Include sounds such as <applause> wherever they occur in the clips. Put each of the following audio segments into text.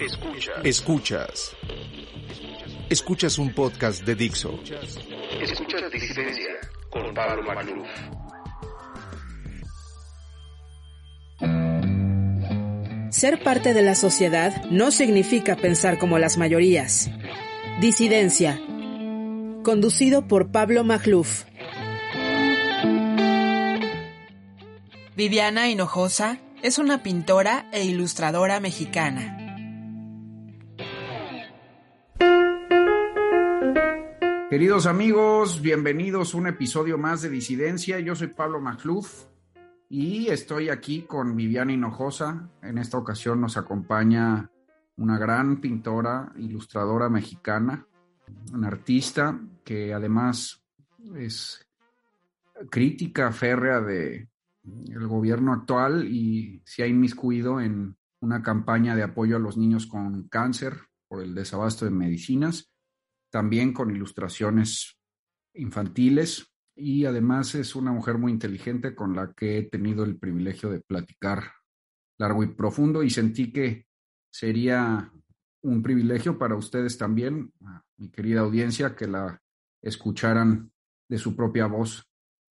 Escuchas. Escuchas. Escuchas un podcast de Dixo. Escuchas Disidencia con Pablo Magluf. Ser parte de la sociedad no significa pensar como las mayorías. Disidencia. Conducido por Pablo Magluf. Viviana Hinojosa es una pintora e ilustradora mexicana. Queridos amigos, bienvenidos a un episodio más de Disidencia. Yo soy Pablo Macluf y estoy aquí con Viviana Hinojosa. En esta ocasión nos acompaña una gran pintora, ilustradora mexicana, una artista que además es crítica férrea de el gobierno actual y se ha inmiscuido en una campaña de apoyo a los niños con cáncer por el desabasto de medicinas también con ilustraciones infantiles y además es una mujer muy inteligente con la que he tenido el privilegio de platicar largo y profundo y sentí que sería un privilegio para ustedes también, mi querida audiencia, que la escucharan de su propia voz.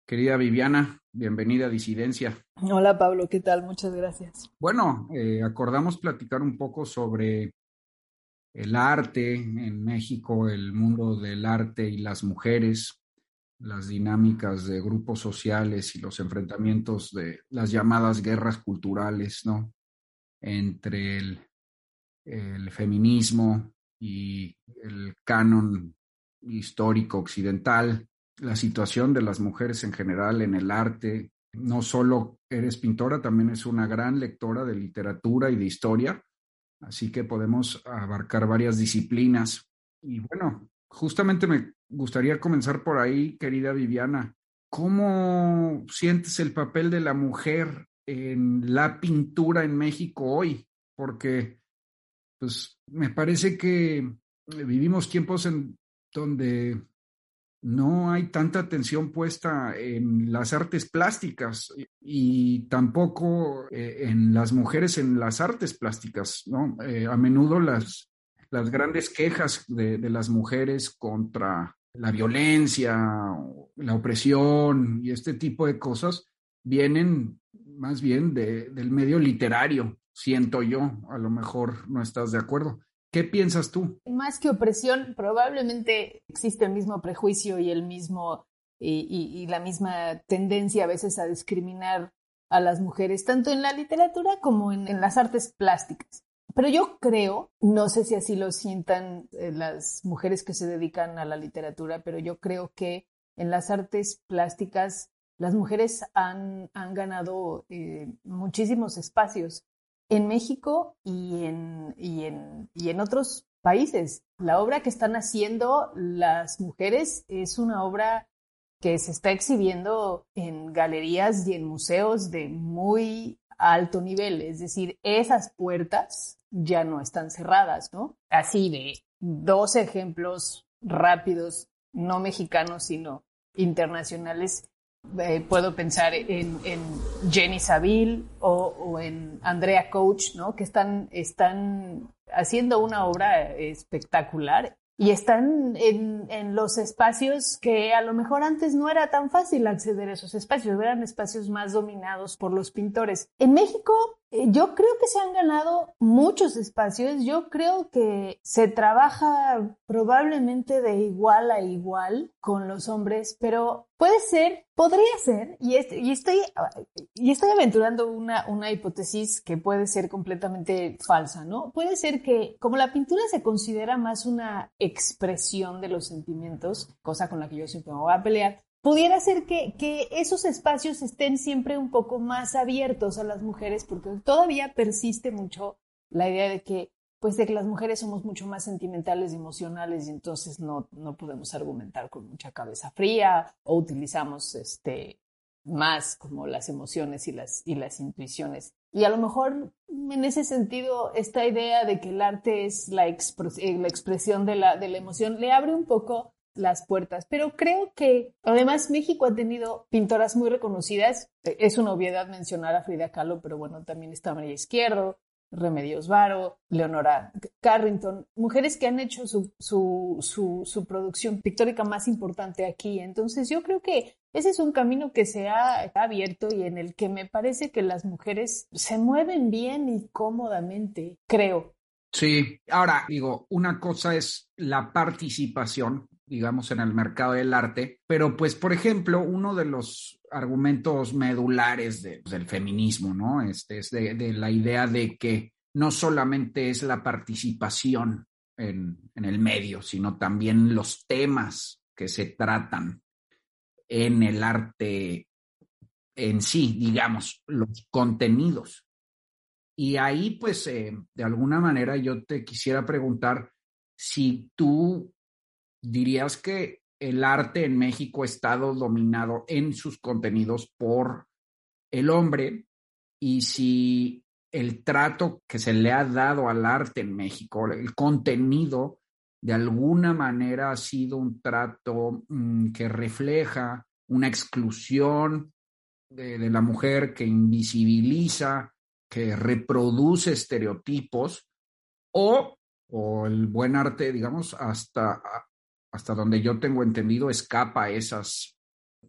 Querida Viviana, bienvenida a Disidencia. Hola Pablo, ¿qué tal? Muchas gracias. Bueno, eh, acordamos platicar un poco sobre el arte en México, el mundo del arte y las mujeres, las dinámicas de grupos sociales y los enfrentamientos de las llamadas guerras culturales, ¿no? Entre el, feminismo y el canon histórico occidental, la situación de las mujeres en general en el arte. No solo eres pintora, también es una gran lectora de literatura y de historia Así que podemos abarcar varias disciplinas. Y bueno, justamente me gustaría comenzar por ahí, querida Viviana. ¿Cómo sientes el papel de la mujer en la pintura en México hoy? Porque, pues, me parece que vivimos tiempos en donde no hay tanta atención puesta en las artes plásticas y tampoco eh, en las mujeres en las artes plásticas, ¿no? Eh, a menudo las, las grandes quejas de, de, las mujeres contra la violencia, la opresión y este tipo de cosas vienen más bien de, del medio literario, siento yo, a lo mejor no estás de acuerdo. ¿Qué piensas tú? Más que opresión, probablemente existe el mismo prejuicio y el mismo y, la misma tendencia a veces a discriminar a las mujeres, tanto en la literatura como en, en las artes plásticas. Pero yo creo, no sé si así lo sientan eh, las mujeres que se dedican a la literatura, pero yo creo que en las artes plásticas las mujeres han, han ganado eh, muchísimos espacios en México y en, y, en, y en otros países. La obra que están haciendo las mujeres es una obra que se está exhibiendo en galerías y en museos de muy alto nivel, es decir, esas puertas ya no están cerradas, ¿no? Así de dos ejemplos rápidos, no mexicanos, sino internacionales, eh, puedo pensar en, en Jenny Saville o, o, en Andrea Coach, ¿no? Que están, están haciendo una obra espectacular y están en, en, los espacios que a lo mejor antes no era tan fácil acceder a esos espacios, eran espacios más dominados por los pintores. En México yo creo que se han ganado muchos espacios, yo creo que se trabaja probablemente de igual a igual con los hombres, pero puede ser, podría ser, y, y estoy, y estoy aventurando una, una hipótesis que puede ser completamente falsa, ¿no? Puede ser que como la pintura se considera más una expresión de los sentimientos, cosa con la que yo siempre me voy a pelear, pudiera ser que, que esos espacios estén siempre un poco más abiertos a las mujeres, porque todavía persiste mucho la idea de que, pues, de que las mujeres somos mucho más sentimentales y emocionales y entonces no, no podemos argumentar con mucha cabeza fría o utilizamos este, más como las emociones y las, y las intuiciones. Y a lo mejor en ese sentido, esta idea de que el arte es la, eh, la expresión de la, de la emoción le abre un poco las puertas. Pero creo que además México ha tenido pintoras muy reconocidas. E, es una obviedad mencionar a Frida Kahlo, pero bueno, también está María Izquierdo, Remedios Varo, Leonora Carrington, mujeres que han hecho su, su, su, su, producción pictórica más importante aquí. Entonces yo creo que ese es un camino que se ha abierto y en el que me parece que las mujeres se mueven bien y cómodamente, creo. Sí, ahora digo, una cosa es la participación digamos, en el mercado del arte. Pero, pues, por ejemplo, uno de los argumentos medulares del feminismo, ¿no? Este es de, la idea de que no solamente es la participación en, en el medio, sino también los temas que se tratan en el arte en sí, digamos, los contenidos. Y ahí, pues, eh, de alguna manera yo te quisiera preguntar si tú dirías que el arte en México ha estado dominado en sus contenidos por el hombre y si el trato que se le ha dado al arte en México, el contenido, de alguna manera ha sido un trato mm, que refleja una exclusión de, de, la mujer, que invisibiliza, que reproduce estereotipos, o, o el buen arte, digamos, hasta hasta donde yo tengo entendido, escapa esas,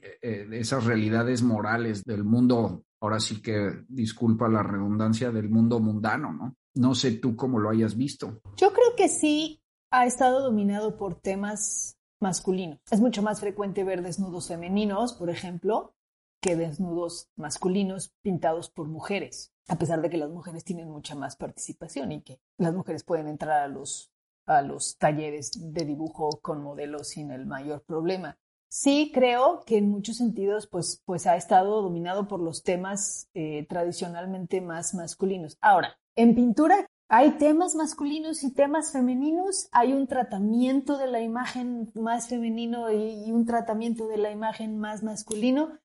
eh, eh, esas realidades morales del mundo, ahora sí que disculpa la redundancia, del mundo mundano, ¿no? No sé tú cómo lo hayas visto. Yo creo que sí ha estado dominado por temas masculinos. Es mucho más frecuente ver desnudos femeninos, por ejemplo, que desnudos masculinos pintados por mujeres, a pesar de que las mujeres tienen mucha más participación y que las mujeres pueden entrar a los a los talleres de dibujo con modelos sin el mayor problema. Sí creo que en muchos sentidos pues, pues ha estado dominado por los temas eh, tradicionalmente más masculinos. Ahora, en pintura hay temas masculinos y temas femeninos, hay un tratamiento de la imagen más femenino y, un tratamiento de la imagen más masculino.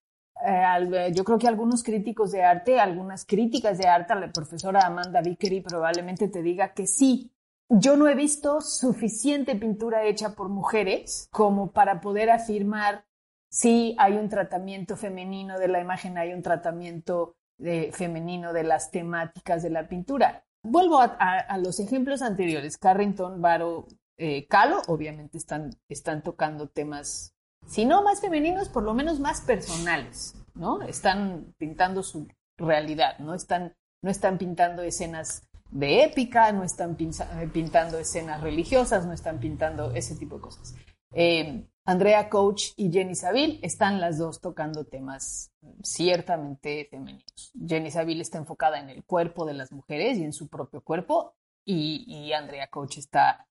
Eh, yo creo que algunos críticos de arte, algunas críticas de arte, la profesora Amanda Vickery probablemente te diga que sí, yo no he visto suficiente pintura hecha por mujeres como para poder afirmar si hay un tratamiento femenino de la imagen, hay un tratamiento de, femenino de las temáticas de la pintura. Vuelvo a, los ejemplos anteriores. Carrington, Varo, eh, Calo, obviamente están, están tocando temas, si no más femeninos, por lo menos más personales, ¿no? Están pintando su realidad, ¿no? Están, no están pintando escenas de épica, no están eh, pintando escenas religiosas, no están pintando ese tipo de cosas. Eh, Andrea Coach y Jenny Saville están las dos tocando temas ciertamente femeninos. Jenny Saville está enfocada en el cuerpo de las mujeres y en su propio cuerpo y, Andrea Coach está,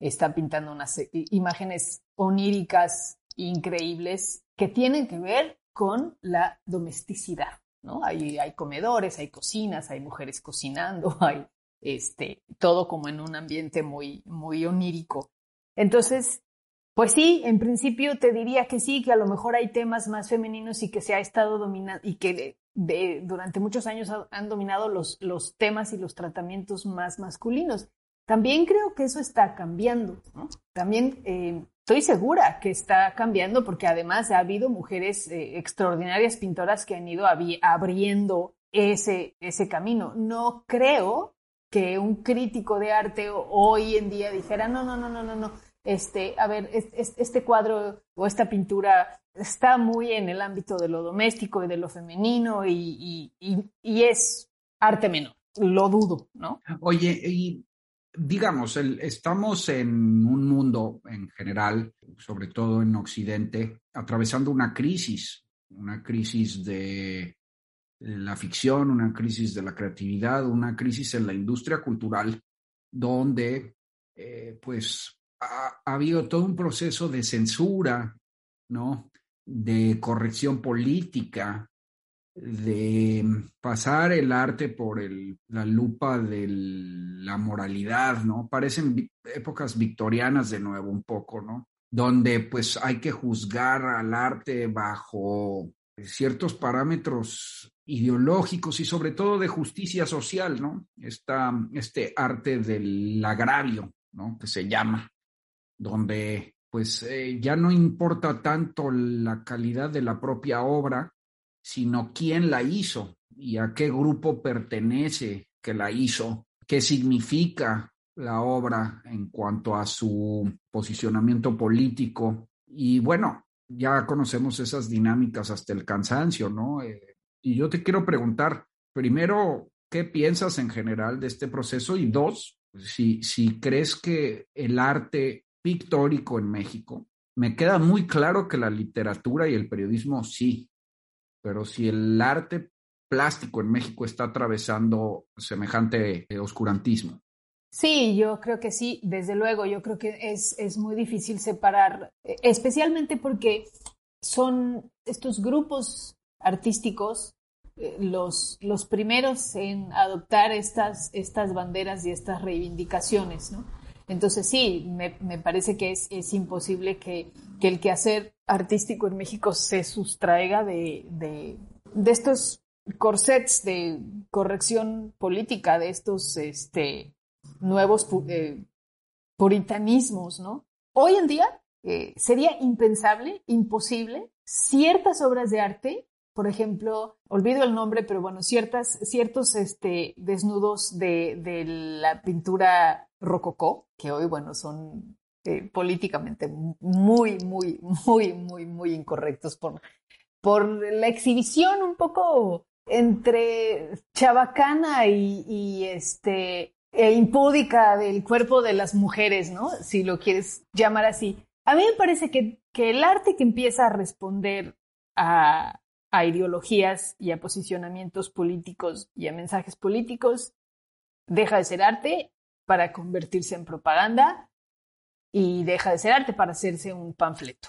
está pintando unas imágenes oníricas increíbles que tienen que ver con la domesticidad. ¿no? Hay, hay comedores, hay cocinas, hay mujeres cocinando, <laughs> hay este, todo como en un ambiente muy, muy onírico. Entonces, pues sí, en principio te diría que sí, que a lo mejor hay temas más femeninos y que se ha estado dominando y que de, durante muchos años han dominado los, los temas y los tratamientos más masculinos. También creo que eso está cambiando. También eh, estoy segura que está cambiando porque además ha habido mujeres eh, extraordinarias pintoras que han ido abriendo ese, ese camino. No creo que un crítico de arte hoy en día dijera, no, no, no, no, no, no, este, a ver, este, cuadro o esta pintura está muy en el ámbito de lo doméstico y de lo femenino y, es arte menor, lo dudo, ¿no? Oye, y digamos, estamos en un mundo en general, sobre todo en Occidente, atravesando una crisis, una crisis de la ficción, una crisis de la creatividad, una crisis en la industria cultural, donde eh, pues ha, habido todo un proceso de censura, ¿no? de corrección política, de pasar el arte por la lupa de la moralidad, ¿no? Parecen épocas victorianas de nuevo un poco, ¿no? Donde pues hay que juzgar al arte bajo ciertos parámetros ideológicos y sobre todo de justicia social, ¿no? Esta, este arte del agravio, ¿no? Que se llama, donde pues eh, ya no importa tanto la calidad de la propia obra, sino quién la hizo y a qué grupo pertenece que la hizo, qué significa la obra en cuanto a su posicionamiento político. Y bueno, ya conocemos esas dinámicas hasta el cansancio, ¿no? Eh, y yo te quiero preguntar, primero, ¿qué piensas en general de este proceso? Y dos, si, si crees que el arte pictórico en México, me queda muy claro que la literatura y el periodismo sí, pero si el arte plástico en México está atravesando semejante eh, oscurantismo. Sí, yo creo que sí, desde luego, yo creo que es, es muy difícil separar, eh, especialmente porque son estos grupos artísticos eh, los, los primeros en adoptar estas, estas banderas y estas reivindicaciones, ¿no? Entonces sí, me, me parece que es, es imposible que, que, el quehacer artístico en México se sustraiga de, de, de, estos corsets de corrección política, de estos este, nuevos eh, puritanismos, ¿no? Hoy en día eh, sería impensable, imposible, ciertas obras de arte por ejemplo, olvido el nombre, pero bueno, ciertas, ciertos este, desnudos de, de la pintura rococó, que hoy, bueno, son eh, políticamente muy, muy, muy, muy, muy incorrectos por, por la exhibición un poco entre chabacana y, y este, e impúdica del cuerpo de las mujeres, ¿no? Si lo quieres llamar así. A mí me parece que, que el arte que empieza a responder a ideologías y a posicionamientos políticos y a mensajes políticos, deja de ser arte para convertirse en propaganda y deja de ser arte para hacerse un panfleto.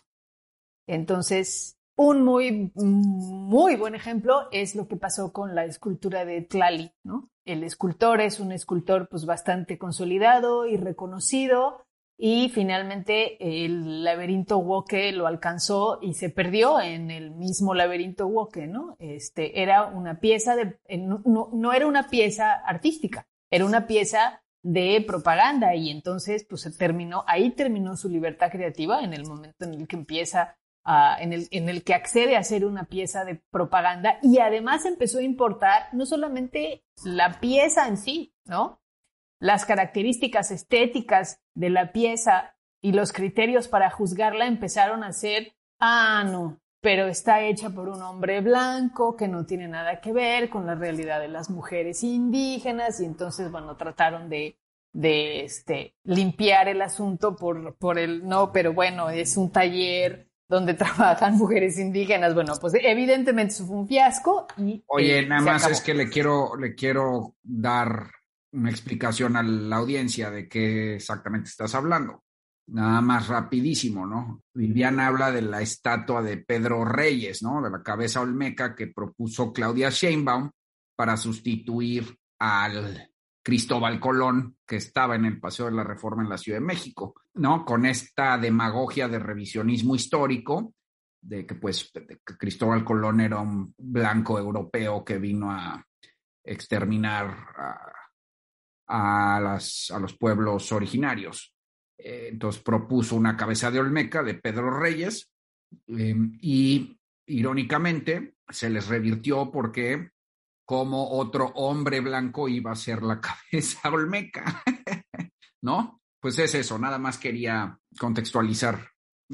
Entonces, un muy, muy buen ejemplo es lo que pasó con la escultura de Tlali, ¿no? El escultor es un escultor pues bastante consolidado y reconocido, y finalmente el laberinto Woke lo alcanzó y se perdió en el mismo laberinto Woke, ¿no? Este, era una pieza de, no, no, era una pieza artística, era una pieza de propaganda y entonces pues terminó, ahí terminó su libertad creativa en el momento en el que empieza a, en, el, que accede a hacer una pieza de propaganda y además empezó a importar no solamente la pieza en sí, ¿no? Las características estéticas de la pieza y los criterios para juzgarla empezaron a ser, ah, no, pero está hecha por un hombre blanco que no tiene nada que ver con la realidad de las mujeres indígenas y entonces, bueno, trataron de, este, limpiar el asunto por el, no, pero bueno, es un taller donde <laughs> trabajan mujeres indígenas. Bueno, pues evidentemente eso fue un fiasco y... Oye, eh, nada más es que le quiero, le quiero dar una explicación a la audiencia de qué exactamente estás hablando. Nada más rapidísimo, ¿no? Viviana habla de la estatua de Pedro Reyes, ¿no? De la cabeza olmeca que propuso Claudia Sheinbaum para sustituir al Cristóbal Colón, que estaba en el Paseo de la Reforma en la Ciudad de México, ¿no? Con esta demagogia de revisionismo histórico, de que pues Cristóbal Colón era un blanco europeo que vino a exterminar a las, a los pueblos originarios. Eh, entonces propuso una cabeza de Olmeca de Pedro Reyes em, y irónicamente se les revirtió porque como otro hombre blanco iba a ser la <laughs> cabeza Olmeca, ¿no? Pues es eso, nada más quería contextualizar.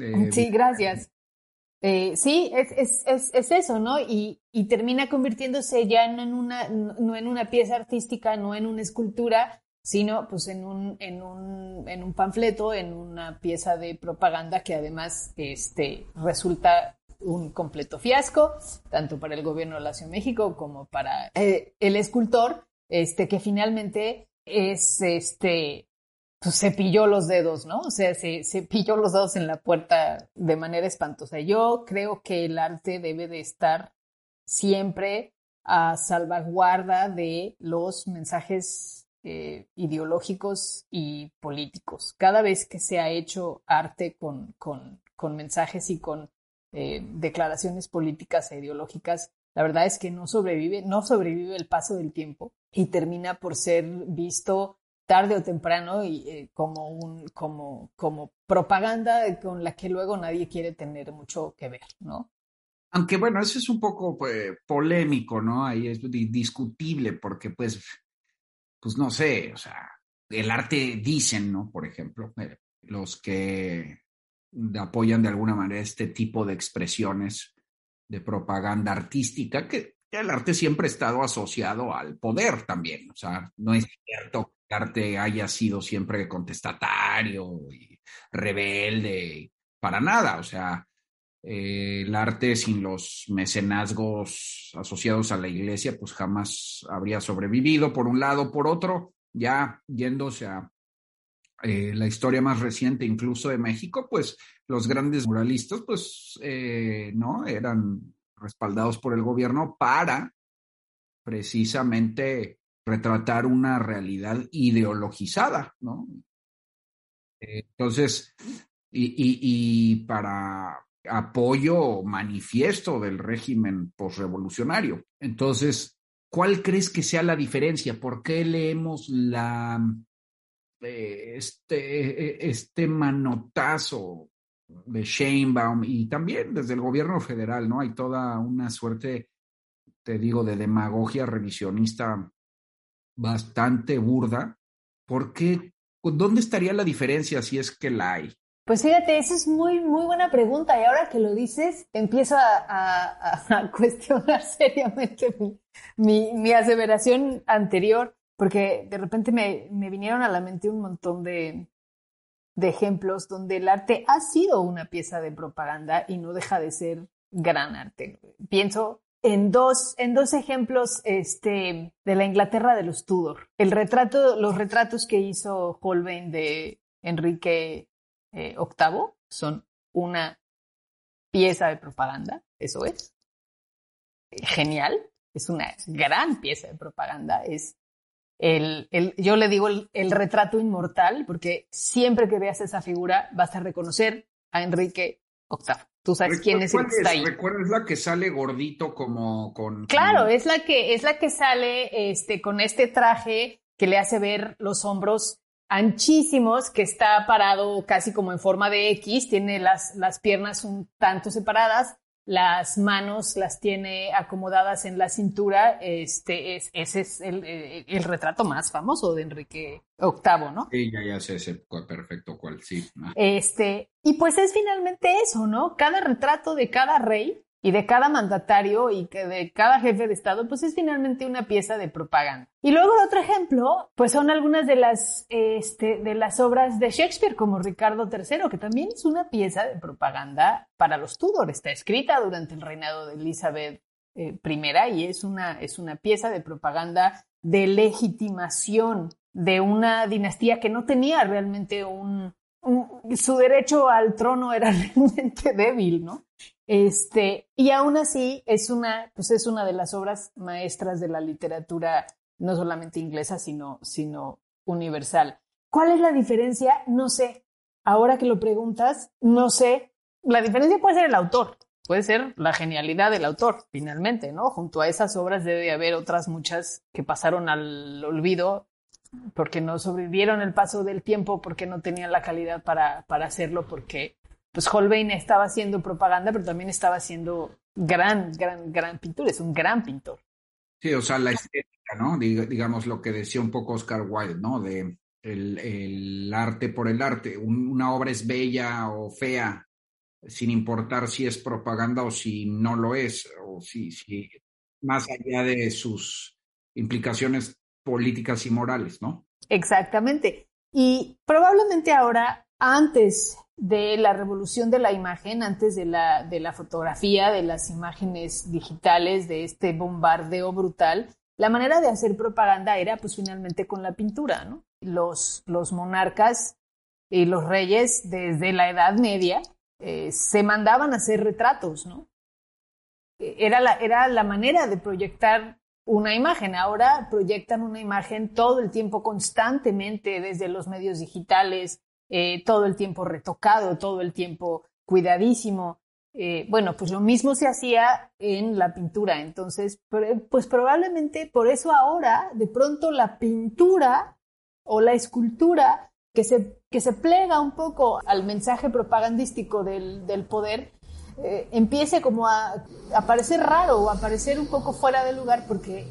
Eh, sí, gracias. Eh, sí, es, es, es, es, eso, ¿no? Y, y, termina convirtiéndose ya no en, una, no en una pieza artística, no en una escultura, sino pues en un, en un, en un panfleto, en una pieza de propaganda que además este, resulta un completo fiasco, tanto para el gobierno de la Ciudad de México como para eh, el escultor, este, que finalmente es este, pues se pilló los dedos, ¿no? O sea, se, se pilló los dedos en la puerta de manera espantosa. Yo creo que el arte debe de estar siempre a salvaguarda de los mensajes eh, ideológicos y políticos. Cada vez que se ha hecho arte con, con, con mensajes y con eh, declaraciones políticas e ideológicas, la verdad es que no sobrevive, no sobrevive el paso del tiempo y termina por ser visto tarde o temprano y, eh, como, un, como, como propaganda con la que luego nadie quiere tener mucho que ver, ¿no? Aunque bueno, eso es un poco pues, polémico, ¿no? Ahí es discutible porque pues, pues no sé, o sea, el arte dicen, ¿no? Por ejemplo, eh, los que apoyan de alguna manera este tipo de expresiones de propaganda artística, que el arte siempre ha estado asociado al poder también, o sea, no es cierto que el arte haya sido siempre contestatario y rebelde, para nada, o sea, eh, el arte sin los mecenazgos asociados a la iglesia, pues jamás habría sobrevivido, por un lado, por otro, ya yéndose a eh, la historia más reciente incluso de México, pues los grandes muralistas, pues, eh, ¿no? Eran respaldados por el gobierno para precisamente retratar una realidad ideologizada, ¿no? Entonces, y, para apoyo manifiesto del régimen posrevolucionario. Entonces, ¿cuál crees que sea la diferencia? ¿Por qué leemos la, eh, este, este manotazo de Sheinbaum y también desde el gobierno federal, ¿no? Hay toda una suerte, te digo, de demagogia revisionista bastante burda. ¿Por qué? ¿Dónde estaría la diferencia si es que la hay? Pues fíjate, esa es muy, muy buena pregunta y ahora que lo dices, empiezo a, <laughs> cuestionar seriamente mi, mi, mi, aseveración anterior, porque de repente me, me vinieron a la mente un montón de, de ejemplos donde el arte ha sido una pieza de propaganda y no deja de ser gran arte. Pienso en dos, en dos ejemplos este, de la Inglaterra de los Tudor. El retrato, los retratos que hizo Holbein de Enrique VIII eh, son una pieza de propaganda, eso es. Genial, es una gran pieza de propaganda, es el, el, yo le digo el, el, retrato inmortal, porque siempre que veas esa figura vas a reconocer a Enrique VIII. Tú sabes quién es el que está ahí. ¿Recuerdas la que sale gordito como con... Claro, es la que, es la que sale este, con este traje que le hace ver los hombros anchísimos, que está parado casi como en forma de X, tiene las, las piernas un tanto separadas, las manos las tiene acomodadas en la cintura. Este es, ese es el, el, retrato más famoso de Enrique VIII, ¿no? Sí, ya, ya sé ese perfecto cuál, sí. Este, y pues es finalmente eso, ¿no? Cada retrato de cada rey y de cada mandatario y que de cada jefe de Estado, pues es finalmente una pieza de propaganda. Y luego otro ejemplo, pues son algunas de las, este, de las obras de Shakespeare, como Ricardo III, que también es una pieza de propaganda para los Tudor. Está escrita durante el reinado de Elizabeth eh, I y es una, es una pieza de propaganda de legitimación de una dinastía que no tenía realmente un, su derecho al trono era <laughs> realmente débil, ¿no? Este, y aún así es una, pues es una de las obras maestras de la literatura, no solamente inglesa, sino, sino universal. ¿Cuál es la diferencia? No sé. Ahora que lo preguntas, no sé. La diferencia puede ser el autor, puede ser la genialidad del autor, finalmente, ¿no? Junto a esas obras debe haber otras muchas que pasaron al olvido porque no sobrevivieron el paso del tiempo, porque no tenían la calidad para, para hacerlo, porque pues Holbein estaba haciendo propaganda, pero también estaba haciendo gran, gran, gran pintura, es un gran pintor. Sí, o sea, la estética, ¿no? digamos lo que decía un poco Oscar Wilde, ¿no? De el, el arte por el arte. una obra es bella o fea, sin importar si es propaganda o si no lo es, o si, si más allá de sus implicaciones políticas y morales, ¿no? Exactamente. Y probablemente ahora, antes de la revolución de la imagen, antes de la, de la fotografía, de las imágenes digitales, de este bombardeo brutal, la manera de hacer propaganda era pues finalmente con la pintura, ¿no? los, los monarcas y los reyes desde la Edad Media eh, se mandaban a hacer retratos, ¿no? Era la, era la manera de proyectar una imagen. Ahora proyectan una imagen todo el tiempo, constantemente, desde los medios digitales, eh, todo el tiempo retocado, todo el tiempo cuidadísimo. Eh, bueno, pues lo mismo se hacía en la pintura. Entonces, pues probablemente por eso ahora, de pronto, la pintura o la escultura que se, que se plega un poco al mensaje propagandístico del, del poder, eh, empiece como a, a, parecer raro o a parecer un poco fuera de lugar porque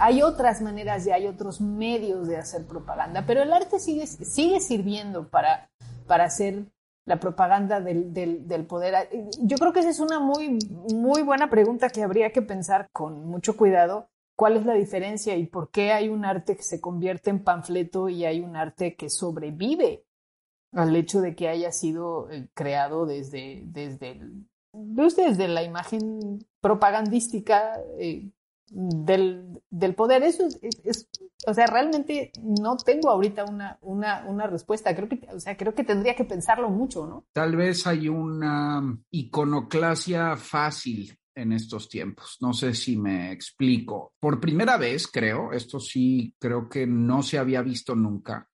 hay otras maneras y hay otros medios de hacer propaganda, pero el arte sigue, sigue sirviendo para, para hacer la propaganda del, del, poder. Yo creo que esa es una muy, muy buena pregunta que habría que pensar con mucho cuidado. ¿Cuál es la diferencia y por qué hay un arte que se convierte en panfleto y hay un arte que sobrevive al hecho de que haya sido eh, creado desde, desde, desde la imagen propagandística eh, del, del, poder. Eso es, o sea, realmente no tengo ahorita una, una, una respuesta. Creo que, o sea, creo que tendría que pensarlo mucho, ¿no? Tal vez hay una iconoclasia fácil en estos tiempos. No sé si me explico. Por primera vez, creo, esto sí creo que no se había visto nunca,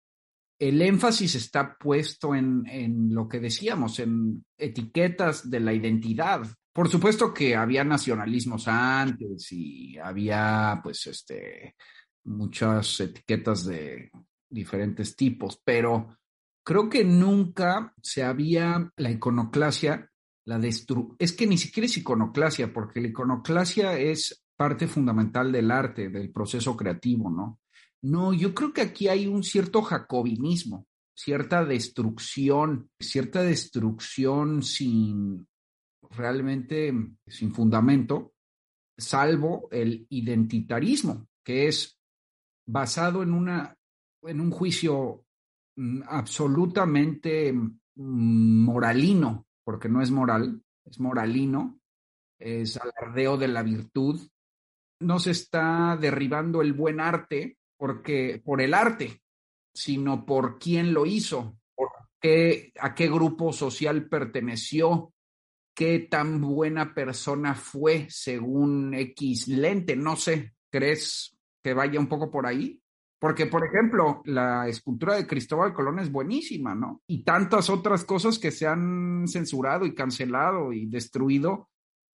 el énfasis está puesto en, en, lo que decíamos, en etiquetas de la identidad. Por supuesto que había nacionalismos antes y había, pues, este, muchas etiquetas de diferentes tipos, pero creo que nunca se había la iconoclasia, la destru es que ni siquiera es iconoclasia, porque la iconoclasia es parte fundamental del arte, del proceso creativo, ¿no? No, yo creo que aquí hay un cierto jacobinismo, cierta destrucción, cierta destrucción sin realmente, sin fundamento, salvo el identitarismo, que es basado en, una, en un juicio mm, absolutamente mm, moralino, porque no es moral, es moralino, es alardeo de la virtud. No se está derribando el buen arte porque por el arte, sino por quién lo hizo, por qué, a qué grupo social perteneció, qué tan buena persona fue según X lente. No sé, ¿crees que vaya un poco por ahí? Porque, por ejemplo, la escultura de Cristóbal Colón es buenísima, ¿no? Y tantas otras cosas que se han censurado y cancelado y destruido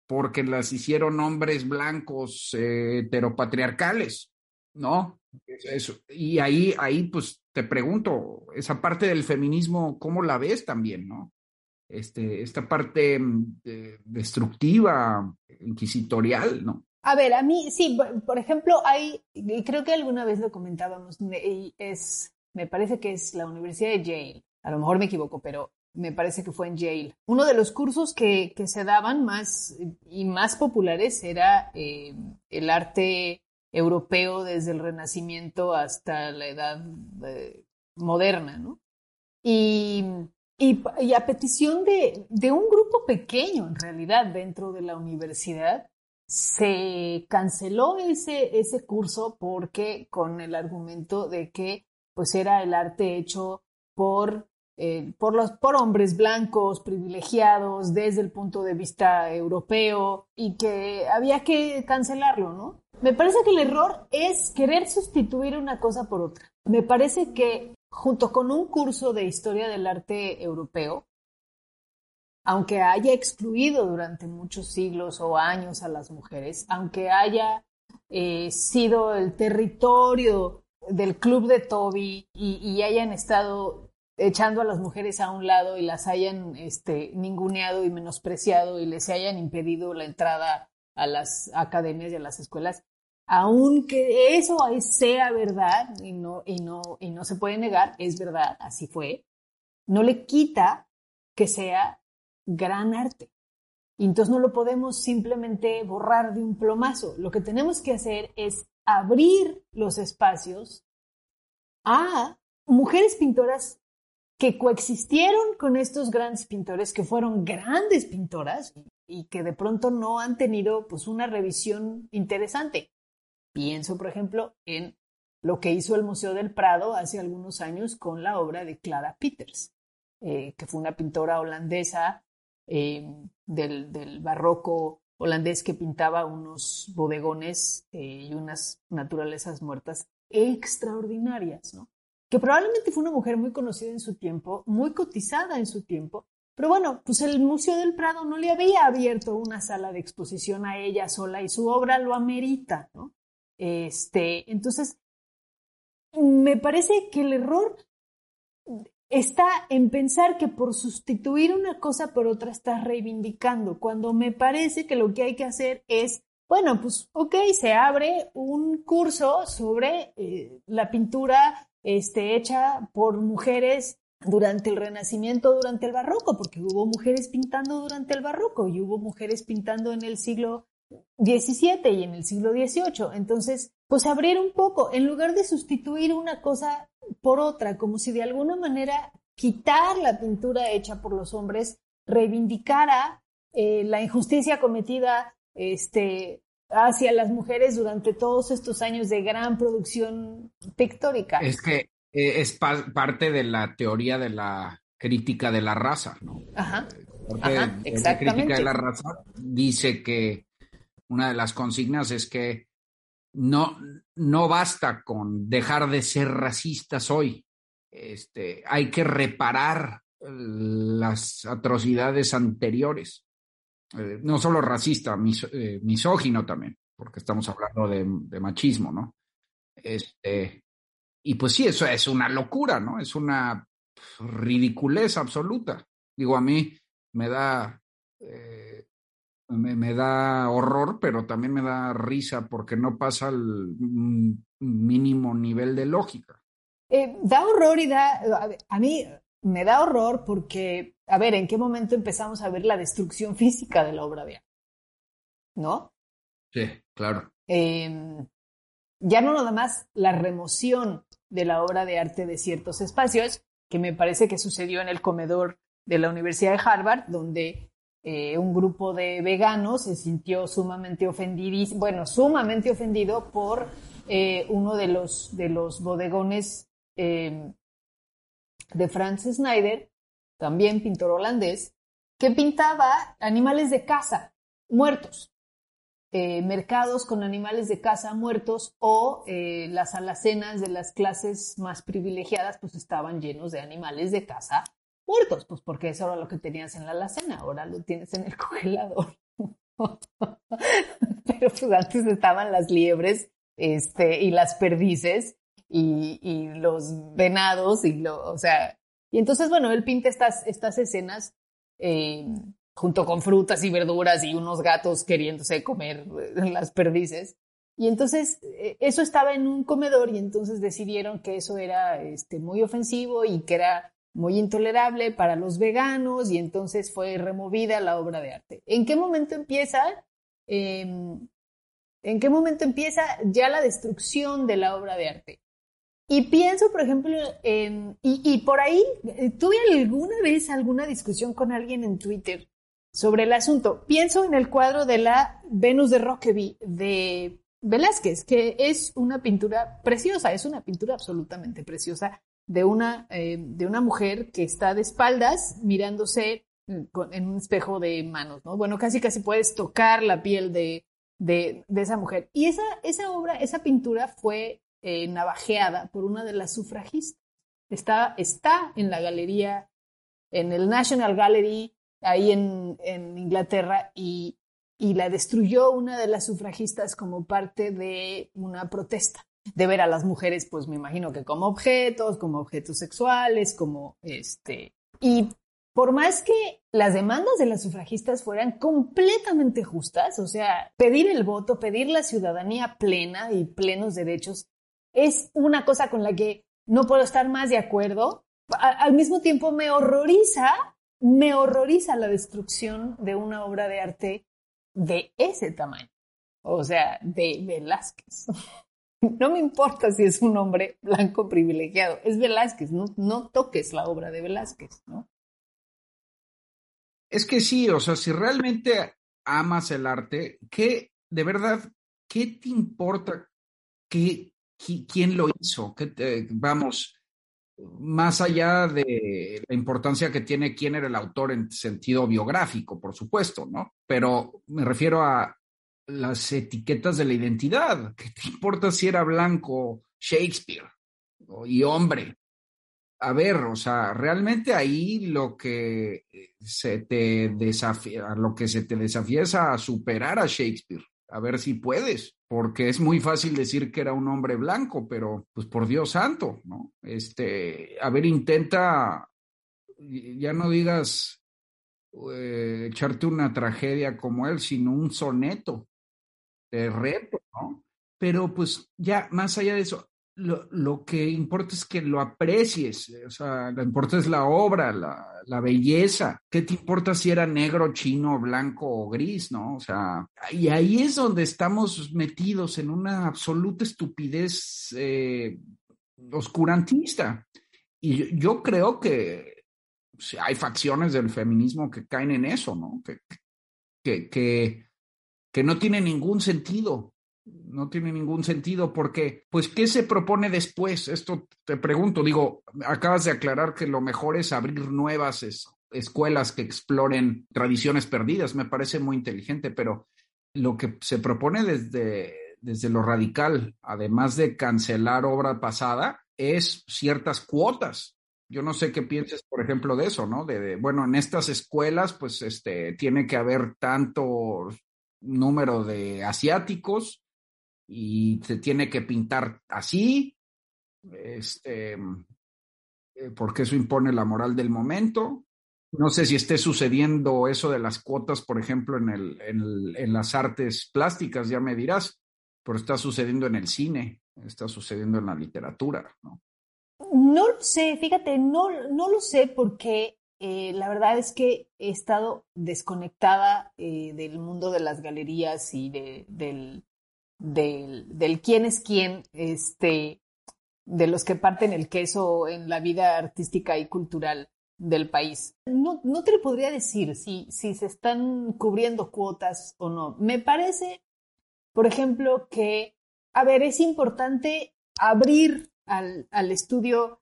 porque las hicieron hombres blancos eh, heteropatriarcales, ¿no? Y ahí, ahí, pues te pregunto, esa parte del feminismo, ¿cómo la ves también, no? Este, esta parte mm, destructiva, inquisitorial, ¿no? A ver, a mí, sí, por ejemplo, hay, creo que alguna vez lo comentábamos, es, me parece que es la Universidad de Yale, a lo mejor me equivoco, pero me parece que fue en Yale. Uno de los cursos que, que se daban más y más populares era eh, el arte europeo desde el Renacimiento hasta la edad eh, moderna, ¿no? Y, y, y a petición de, un grupo pequeño, en realidad, dentro de la universidad, se canceló ese, ese curso porque con el argumento de que pues era el arte hecho por, eh, por hombres blancos privilegiados desde el punto de vista europeo y que había que cancelarlo, ¿no? Me parece que el error es querer sustituir una cosa por otra. Me parece que junto con un curso de historia del arte europeo, aunque haya excluido durante muchos siglos o años a las mujeres, aunque haya eh, sido el territorio del club de Toby y, y, hayan estado echando a las mujeres a un lado y las hayan este, ninguneado y menospreciado y les hayan impedido la entrada a las academias y a las escuelas, aunque eso sea verdad y no, y no, y no se puede negar, es verdad, así fue, no le quita que sea gran arte. Y entonces no lo podemos simplemente borrar de un plomazo. Lo que tenemos que hacer es abrir los espacios a mujeres pintoras que coexistieron con estos grandes pintores, que fueron grandes pintoras y que de pronto no han tenido pues una revisión interesante. Pienso, por ejemplo, en lo que hizo el Museo del Prado hace algunos años con la obra de Clara Peters, eh, que fue una pintora holandesa eh, del, del, barroco holandés que pintaba unos bodegones eh, y unas naturalezas muertas extraordinarias, ¿no? que probablemente fue una mujer muy conocida en su tiempo, muy cotizada en su tiempo, pero bueno, pues el Museo del Prado no le había abierto una sala de exposición a ella sola y su obra lo amerita, ¿no? Este, entonces, me parece que el error está en pensar que por sustituir una cosa por otra estás reivindicando, cuando me parece que lo que hay que hacer es, bueno, pues ok, se abre un curso sobre eh, la pintura este, hecha por mujeres durante el Renacimiento, durante el Barroco, porque hubo mujeres pintando durante el Barroco y hubo mujeres pintando en el siglo XVII y en el siglo XVIII. Entonces, pues abrir un poco, en lugar de sustituir una cosa por otra, como si de alguna manera quitar la pintura hecha por los hombres reivindicara eh, la injusticia cometida este, hacia las mujeres durante todos estos años de gran producción pictórica. Es que eh, es parte de la teoría de la crítica de la raza, ¿no? Ajá. Ajá La crítica de la raza dice que una de las consignas es que no, no basta con dejar de ser racistas hoy. Este, hay que reparar las atrocidades anteriores. Eh, no solo racista, eh, misógino también, porque estamos hablando de, machismo, ¿no? Este, y pues sí, eso es una locura, ¿no? Es una ridiculez absoluta. Digo, a mí me da, eh, me, da horror, pero también me da risa porque no pasa el mínimo nivel de lógica. da horror y da, a mí me da horror porque, a ver, ¿en qué momento empezamos a ver la destrucción física de la obra de arte? ¿No? Sí, claro. Em, ya no nada más la remoción de la obra de arte de ciertos espacios, que me parece que sucedió en el comedor de la Universidad de Harvard, donde eh, un grupo de veganos se sintió sumamente ofendido, bueno, sumamente ofendido por eh, uno de los, de los bodegones em, de Franz Snyder, también pintor holandés, que pintaba animales de caza muertos, eh, mercados con animales de caza muertos o eh, las alacenas de las clases más privilegiadas pues estaban llenos de animales de caza muertos, pues porque eso era lo que tenías en la alacena, ahora lo tienes en el <laughs> congelador. Pero pues antes estaban las liebres este, y las perdices y, los venados y lo, o sea, y entonces, bueno, él pinta estas, estas escenas eh, junto con frutas y verduras y unos gatos queriéndose comer eh, las perdices. Y entonces eh, eso estaba en un comedor y entonces decidieron que eso era este, muy ofensivo y que era muy intolerable para los veganos y entonces fue removida la obra de arte. ¿En qué momento empieza? Em, ¿En qué momento empieza ya la destrucción de la obra de arte? Y pienso, por ejemplo, en, y, por ahí tuve alguna vez alguna discusión con alguien en Twitter sobre el asunto. Pienso en el cuadro de la Venus de Rockeby de Velázquez, que es una pintura preciosa, es una pintura absolutamente preciosa de una, eh, de una mujer que está de espaldas mirándose en un espejo de manos, ¿no? Bueno, casi casi puedes tocar la piel de, de, de esa mujer. Y esa, esa obra, esa pintura fue eh, navajeada por una de las sufragistas. Está, está en la galería, en el National Gallery, ahí en, en Inglaterra, y, y la destruyó una de las sufragistas como parte de una protesta de ver a las mujeres, pues me imagino que como objetos, como objetos sexuales, como este. Y por más que las demandas de las sufragistas fueran completamente justas, o sea, pedir el voto, pedir la ciudadanía plena y plenos derechos, es una cosa con la que no puedo estar más de acuerdo. al mismo tiempo me horroriza, me horroriza la destrucción de una obra de arte de ese tamaño. O sea, de Velázquez. No me importa si es un hombre blanco privilegiado, es Velázquez, no, toques la obra de Velázquez, ¿no? Es que sí, o sea, si realmente amas el arte, ¿qué, de verdad, qué te importa quién lo hizo, vamos, más allá de la importancia que tiene quién era el autor en sentido biográfico, por supuesto, ¿no? Pero me refiero a las etiquetas de la identidad. ¿Qué te importa si era blanco Shakespeare y hombre? A ver, o sea, realmente ahí lo que se te desafía, lo que se te es a superar a Shakespeare a ver si puedes, porque es muy fácil decir que era un hombre blanco, pero pues por Dios santo, ¿no? Este, a ver, intenta, ya no digas eh, echarte una tragedia como él, sino un soneto de reto, ¿no? Pero pues ya más allá de eso, lo, que importa es que lo aprecies, o sea, lo importa es la obra, la, la, belleza. ¿Qué te importa si era negro, chino, blanco o gris, no? O sea, y ahí es donde estamos metidos en una absoluta estupidez eh, oscurantista. Y yo, creo que hay facciones del feminismo que caen en eso, ¿no? Que, que, que, que no tiene ningún sentido no tiene ningún sentido porque, pues, ¿qué se propone después? Esto te pregunto, digo, acabas de aclarar que lo mejor es abrir nuevas escuelas que exploren tradiciones perdidas, me parece muy inteligente, pero lo que se propone desde, desde lo radical, además de cancelar obra pasada, es ciertas cuotas. Yo no sé qué pienses, por ejemplo, de eso, ¿no? De, de, bueno, en estas escuelas, pues, este, tiene que haber tanto número de asiáticos, y se tiene que pintar así, este, eh, porque eso impone la moral del momento. No sé si esté sucediendo eso de las cuotas, por ejemplo, en, el, en, las artes plásticas, ya me dirás, pero está sucediendo en el cine, está sucediendo en la literatura, ¿no? No lo sé, fíjate, no, no lo sé porque eh, la verdad es que he estado desconectada eh, del mundo de las galerías y de, del, del, quién es quién, este, de los que parten el queso en la vida artística y cultural del país. No, no te lo podría decir si, si se están cubriendo cuotas o no. Me parece, por ejemplo, que, a ver, es importante abrir al, al estudio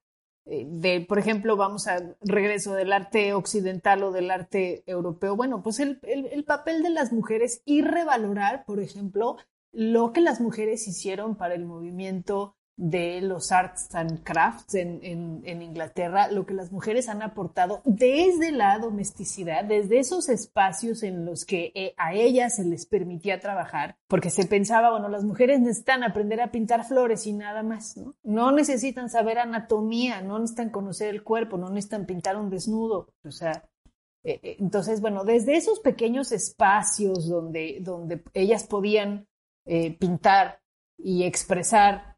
de, por ejemplo, vamos al regreso del arte occidental o del arte europeo. Bueno, pues el, el, el papel de las mujeres y revalorar, por ejemplo, lo que las mujeres hicieron para el movimiento de los arts and crafts en, en, Inglaterra, lo que las mujeres han aportado desde la domesticidad, desde esos espacios en los que eh, a ellas se les permitía trabajar, porque se pensaba, bueno, las mujeres necesitan aprender a pintar flores y nada más, ¿no? No necesitan saber anatomía, no necesitan conocer el cuerpo, no necesitan pintar un desnudo, o sea, eh, eh, entonces, bueno, desde esos pequeños espacios donde, donde ellas podían pintar y expresar,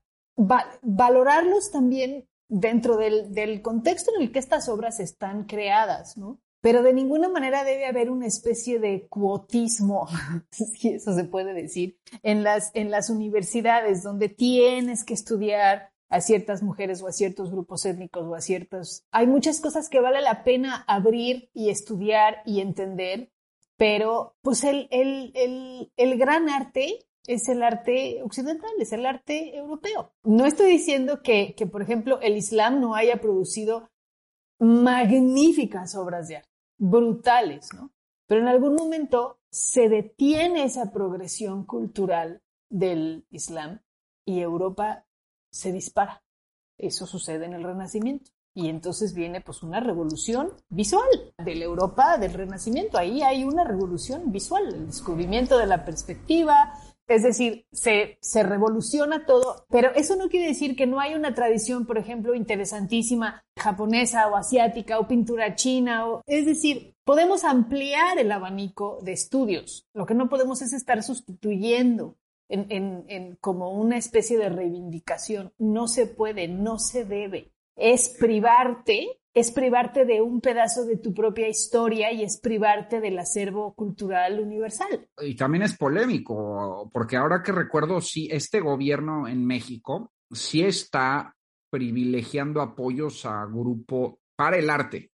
valorarlos también dentro del, contexto en el que estas obras están creadas, ¿no? Pero de ninguna manera debe haber una especie de cuotismo, <laughs> si eso se puede decir, en las, universidades donde tienes que estudiar a ciertas mujeres o a ciertos grupos étnicos o a ciertos... Hay muchas cosas que vale la pena abrir y estudiar y entender, pero pues el gran arte es el arte occidental, es el arte europeo. No estoy diciendo que, que, por ejemplo, el Islam no haya producido magníficas obras de arte, brutales, ¿no? Pero en algún momento se detiene esa progresión cultural del Islam y Europa se dispara. Eso sucede en el Renacimiento. Y entonces viene pues una revolución visual de la Europa del Renacimiento. Ahí hay una revolución visual, el descubrimiento de la perspectiva, es decir, se, revoluciona todo, pero eso no quiere decir que no hay una tradición, por ejemplo, interesantísima japonesa o asiática o pintura china. O, es decir, podemos ampliar el abanico de estudios. Lo que no podemos es estar sustituyendo en, en, en como una especie de reivindicación. No se puede, no se debe. Es privarte es privarte de un pedazo de tu propia historia y es privarte del acervo cultural universal. Y también es polémico, porque ahora que recuerdo, sí, este gobierno en México sí está privilegiando apoyos a grupo para el arte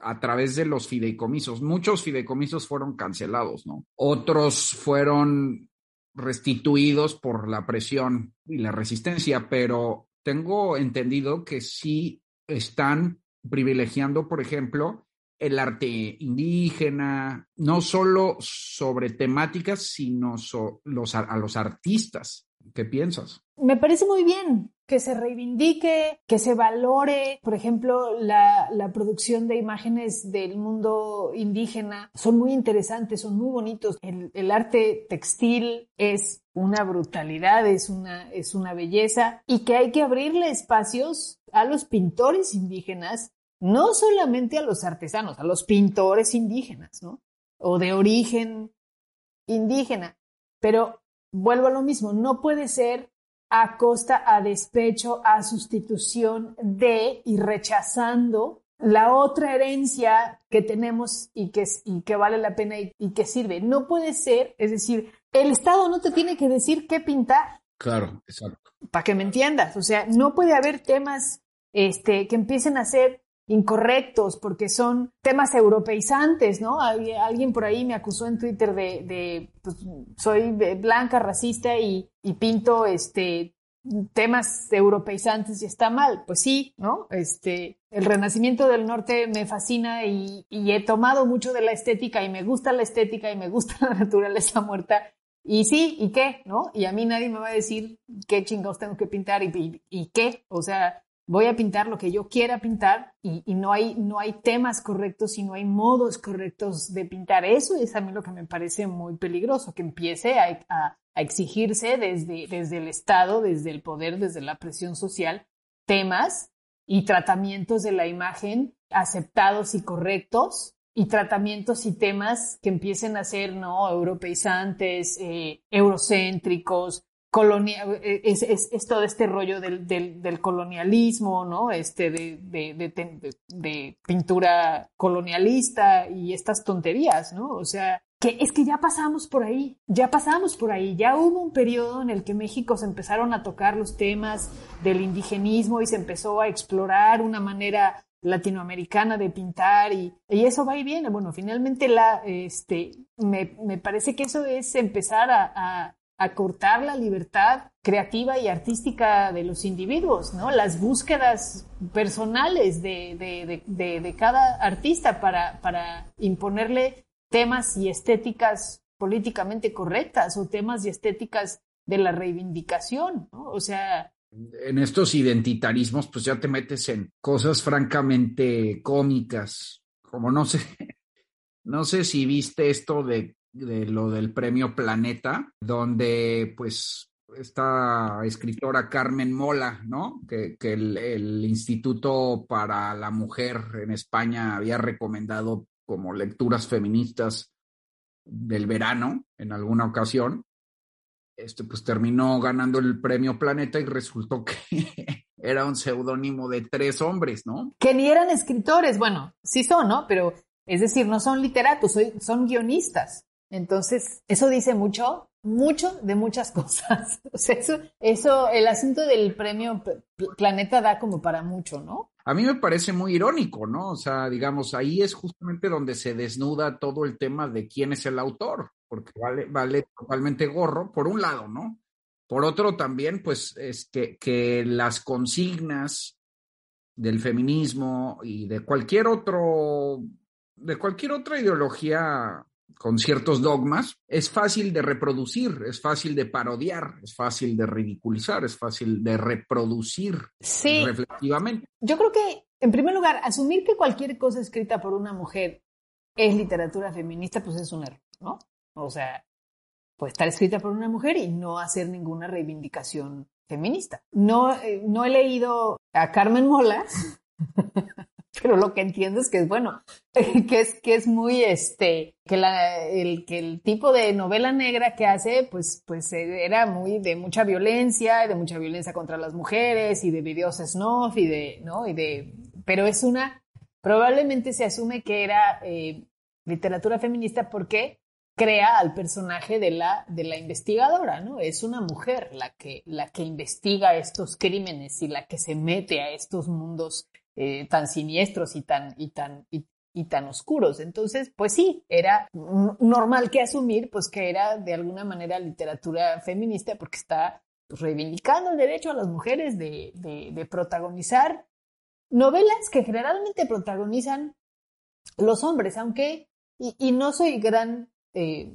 a través de los fideicomisos. Muchos fideicomisos fueron cancelados, ¿no? Otros fueron restituidos por la presión y la resistencia, pero tengo entendido que sí están privilegiando, por ejemplo, el arte indígena, no solo sobre temáticas, sino los, a los artistas. ¿Qué piensas? Me parece muy bien que se reivindique, que se valore, por ejemplo, la, producción de imágenes del mundo indígena. Son muy interesantes, son muy bonitos. El, arte textil es una brutalidad, es una, es una belleza y que hay que abrirle espacios a los pintores indígenas, no solamente a los artesanos, a los pintores indígenas, ¿no? O de origen indígena. Pero vuelvo a lo mismo, no puede ser a costa, a despecho, a sustitución de y rechazando la otra herencia que tenemos y que, y que vale la pena y, que sirve. No puede ser, es decir, el Estado no te tiene que decir qué pintar. Claro, exacto. Para que me entiendas, o sea, no puede haber temas este, que empiecen a ser incorrectos porque son temas europeizantes, ¿no? Alguien por ahí me acusó en Twitter de, pues, soy blanca, racista y, pinto este temas europeizantes y está mal. Pues sí, ¿no? Este, el renacimiento del norte me fascina y, y, he tomado mucho de la estética y me gusta la estética y me gusta <laughs> la naturaleza muerta. Y sí, ¿y qué? ¿No? Y a mí nadie me va a decir qué chingados tengo que pintar y, y qué. O sea, voy a pintar lo que yo quiera pintar y, no, hay, no hay temas correctos y no hay modos correctos de pintar. Eso es a mí lo que me parece muy peligroso, que empiece a, exigirse desde, desde el Estado, desde el poder, desde la presión social, temas y tratamientos de la imagen aceptados y correctos y tratamientos y temas que empiecen a ser no europeizantes, eh, eurocéntricos, colonia, eh, es, es, todo este rollo del, del, colonialismo, ¿no? Este de, de, pintura colonialista y estas tonterías, ¿no? O sea, que es que ya pasamos por ahí, ya pasamos por ahí, ya hubo un periodo en el que México se empezaron a tocar los temas del indigenismo y se empezó a explorar una manera latinoamericana de pintar y, y eso va y viene. Bueno, finalmente la, este, me, me parece que eso es empezar a acortar la libertad creativa y artística de los individuos, ¿no? Las búsquedas personales de, cada artista para, para imponerle temas y estéticas políticamente correctas o temas y estéticas de la reivindicación, ¿no? O sea... En estos identitarismos, pues ya te metes en cosas francamente cómicas, como no sé, <laughs> no sé si viste esto de de lo del premio Planeta, donde pues esta escritora Carmen Mola, ¿no? Que, el, Instituto para la Mujer en España había recomendado como lecturas feministas del verano en alguna ocasión. Este, pues terminó ganando el premio Planeta y resultó que <laughs> era un seudónimo de tres hombres, ¿no? Que ni eran escritores, bueno, sí son, ¿no? Pero es decir, no son literatos, son guionistas. Entonces, eso dice mucho, mucho de muchas <laughs> cosas. O sea, eso, eso, el asunto del premio Planeta da como para mucho, ¿no? A mí me parece muy irónico, ¿no? O sea, digamos, ahí es justamente donde se desnuda todo el tema de quién es el autor, porque vale, vale totalmente gorro, por un lado, ¿no? Por otro también, pues, es que, que las consignas del feminismo y de cualquier otro, de cualquier otra ideología con ciertos dogmas, es fácil de reproducir, es fácil de parodiar, es fácil de ridiculizar, es fácil de reproducir sí. reflexivamente. Yo creo que, en primer lugar, asumir que cualquier cosa escrita por una mujer es literatura feminista, pues es un error, ¿no? O sea, puede estar escrita por una mujer y no hacer ninguna reivindicación feminista. No, eh, no he leído a Carmen Mola, pero lo que entiendo es que es bueno, <laughs> que es, que es muy, este, que, la, el, que el tipo de novela negra que hace, pues, pues era muy de mucha violencia, de mucha violencia contra las mujeres y de videos snuff y de, ¿no? Y de, pero es una, probablemente se asume que era eh, literatura feminista porque crea al personaje de la, de la investigadora, ¿no? Es una mujer la que, la que investiga estos crímenes y la que se mete a estos mundos eh, tan siniestros y tan, y tan, y, tan oscuros. Entonces, pues sí, era normal que asumir pues que era de alguna manera literatura feminista porque está pues, reivindicando el derecho a las mujeres de, de, protagonizar novelas que generalmente protagonizan los hombres, aunque, y, no soy gran, eh,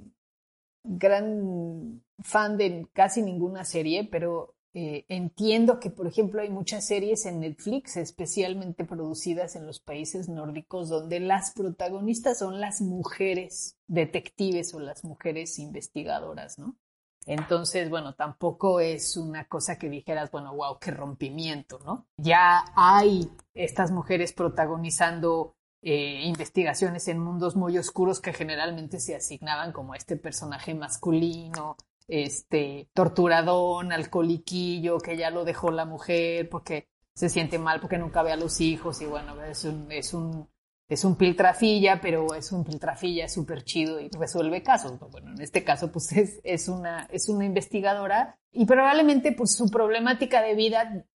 gran fan de casi ninguna serie, pero eh, entiendo que, por ejemplo, hay muchas series en Netflix, especialmente producidas en los países nórdicos, donde las protagonistas son las mujeres detectives o las mujeres investigadoras, ¿no? Entonces, bueno, tampoco es una cosa que dijeras, bueno, wow, qué rompimiento, ¿no? Ya hay estas mujeres protagonizando eh, investigaciones en mundos muy oscuros que generalmente se asignaban como este personaje masculino, este torturadón, alcoholiquillo, que ya lo dejó la mujer porque se siente mal porque nunca ve a los hijos y bueno, es un, es un, es un piltrafilla, pero es un piltrafilla súper chido y resuelve casos. Bueno, en este caso pues <laughs> es, es, una, es una investigadora y probablemente pues su problemática de vida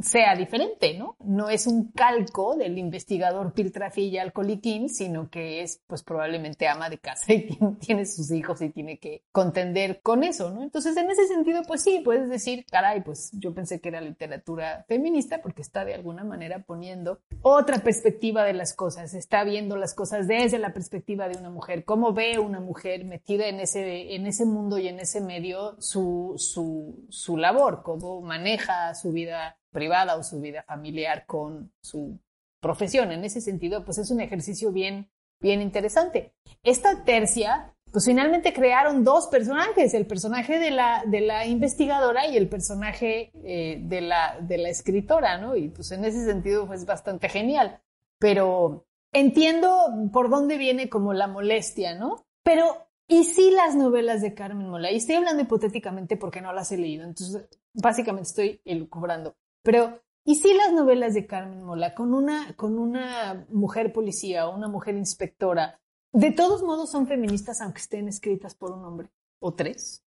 sea diferente, ¿no? No es un calco del investigador Piltrafilla Alcoliquín, sino que es, pues, probablemente ama de casa y <laughs> tiene, sus hijos y tiene que contender con eso, ¿no? Entonces, en ese sentido, pues sí, puedes decir, caray, pues yo pensé que era literatura feminista porque está de alguna manera poniendo otra perspectiva de las cosas, está viendo las cosas desde la perspectiva de una mujer, cómo ve una mujer metida en ese, en ese mundo y en ese medio su, su, su labor, cómo maneja su vida privada o su vida familiar con su profesión. En ese sentido, pues es un ejercicio bien, bien interesante. Esta tercia, pues finalmente crearon dos personajes, el personaje de la, de la investigadora y el personaje eh, de, la, de la escritora, ¿no? Y pues en ese sentido pues bastante genial. Pero entiendo por dónde viene como la molestia, ¿no? Pero, ¿y si las novelas de Carmen Mola? Y estoy hablando hipotéticamente porque no las he leído, entonces básicamente estoy elucubrando. Pero, ¿y si las novelas de Carmen Mola, con una, con una mujer policía o una mujer inspectora, de todos modos son feministas aunque estén escritas por un hombre o tres?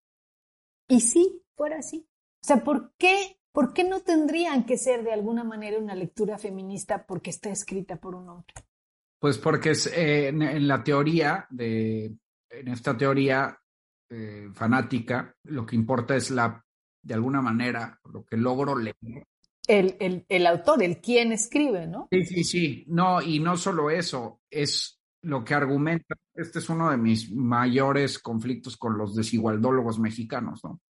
¿Y si fuera así? O sea, ¿por qué, ¿por qué no tendrían que ser de alguna manera una lectura feminista porque está escrita por un hombre? Pues porque es, eh, en, la teoría, de, en esta teoría eh, fanática, lo que importa es la, de alguna manera, lo que logro leer el, el, autor, el quien escribe, ¿no? Sí, sí, sí. No, y no solo eso, es lo que argumenta, este es uno de mis mayores conflictos con los desigualdólogos mexicanos, ¿no?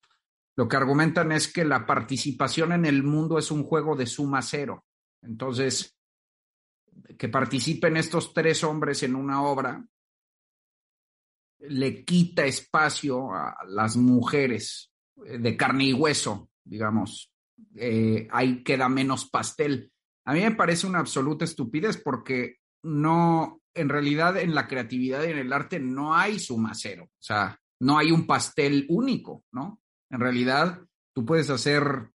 Lo que argumentan es que la participación en el mundo es un juego de suma cero. Entonces, que participen estos tres hombres en una obra le quita espacio a las mujeres de carne y hueso, digamos, eh, ahí queda menos pastel. A mí me parece una absoluta estupidez porque no, en realidad en la creatividad y en el arte no hay suma cero, o sea, no hay un pastel único, ¿no? En realidad tú puedes hacer,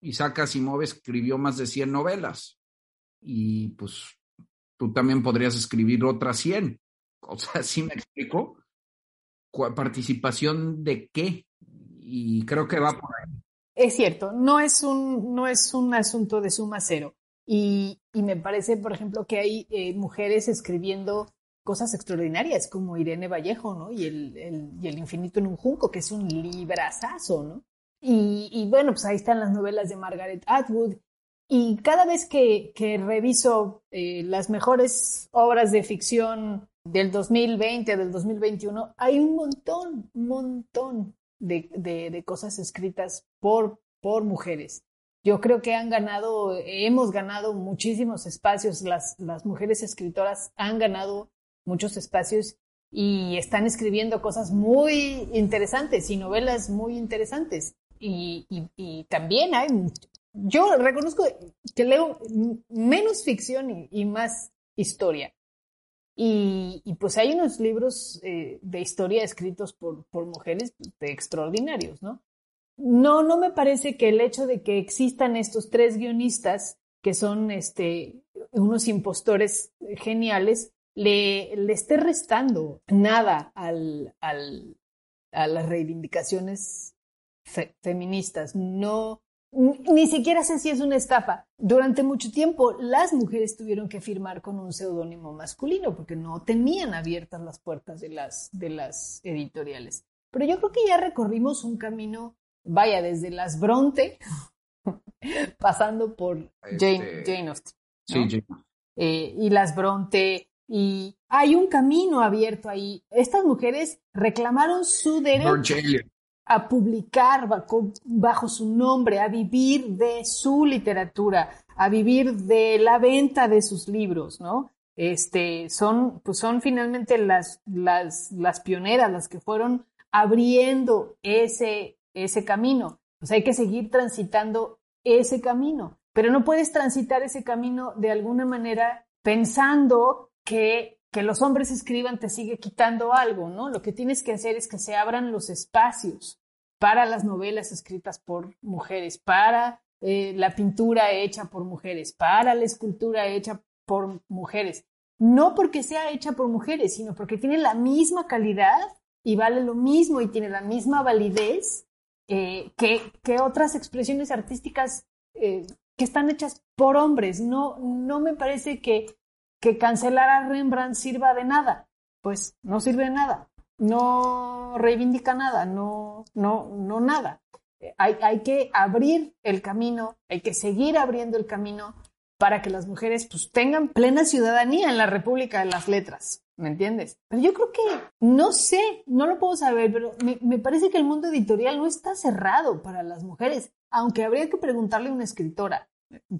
Isaac Asimov escribió más de 100 novelas y pues tú también podrías escribir otras 100. O sea, ¿sí me explico? ¿Participación de qué? Y creo que va por ahí es cierto, no es un, no es un asunto de suma cero. Y, me parece, por ejemplo, que hay eh, mujeres escribiendo cosas extraordinarias como Irene Vallejo, ¿no? Y el, y el infinito en un junco, que es un librazazo, ¿no? Y, bueno, pues ahí están las novelas de Margaret Atwood. Y cada vez que, reviso eh, las mejores obras de ficción del 2020, del 2021, hay un montón, un montón de, cosas escritas por, por mujeres. Yo creo que han ganado, hemos ganado muchísimos espacios, las, las mujeres escritoras han ganado muchos espacios y están escribiendo cosas muy interesantes y novelas muy interesantes. Y, y, también hay, yo reconozco que leo menos ficción y más historia. Y, pues hay unos libros eh, de historia escritos por, por mujeres extraordinarios, ¿no? No, no me parece que el hecho de que existan estos tres guionistas, que son este, unos impostores geniales, le, le esté restando nada al, al, a las reivindicaciones feministas. No, ni siquiera sé si es una estafa. Durante mucho tiempo las mujeres tuvieron que firmar con un seudónimo masculino porque no tenían abiertas las puertas de las, de las editoriales. Pero yo creo que ya recorrimos un camino, vaya, desde las Bronte, <laughs> pasando por Jane, Este, Jane Austen. Sí. Jane. eh, y las Bronte, y hay un camino abierto ahí. Estas mujeres reclamaron su derecho. A publicar bajo, su nombre, a vivir de su literatura, a vivir de la venta de sus libros, ¿no? Este, son, pues son finalmente las, las, las pioneras, las que fueron abriendo ese, ese camino. Pues hay que seguir transitando ese camino, pero no puedes transitar ese camino de alguna manera pensando que, que los hombres escriban te sigue quitando algo, ¿no? Lo que tienes que hacer es que se abran los espacios para las novelas escritas por mujeres, para eh, la pintura hecha por mujeres, para la escultura hecha por mujeres. No porque sea hecha por mujeres, sino porque tiene la misma calidad y vale lo mismo y tiene la misma validez eh, que, otras expresiones artísticas eh, que están hechas por hombres. No, no me parece que, que cancelar a Rembrandt sirva de nada. Pues no sirve de nada. No reivindica nada, no, no, no nada. Hay, hay que abrir el camino, hay que seguir abriendo el camino para que las mujeres pues, tengan plena ciudadanía en la República de las Letras. ¿Me entiendes? Pero yo creo que, no sé, no lo puedo saber, pero me, me parece que el mundo editorial no está cerrado para las mujeres, aunque habría que preguntarle a una escritora.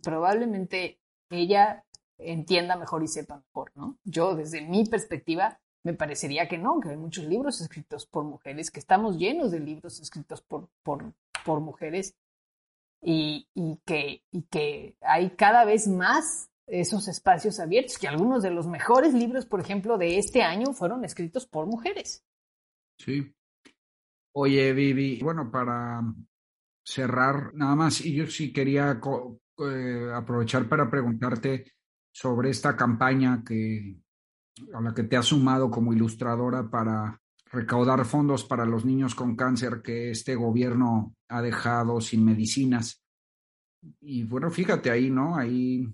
Probablemente ella entienda mejor y sepa mejor, ¿no? Yo, desde mi perspectiva, me parecería que no, que hay muchos libros escritos por mujeres, que estamos llenos de libros escritos por, por, por mujeres y, y, que, y que hay cada vez más esos espacios abiertos, que algunos de los mejores libros, por ejemplo, de este año fueron escritos por mujeres. Sí. Oye, Vivi, bueno, para cerrar, nada más, y yo sí quería eh, aprovechar para preguntarte sobre esta campaña que a la que te has sumado como ilustradora para recaudar fondos para los niños con cáncer que este gobierno ha dejado sin medicinas. Y bueno, fíjate ahí, ¿no? Ahí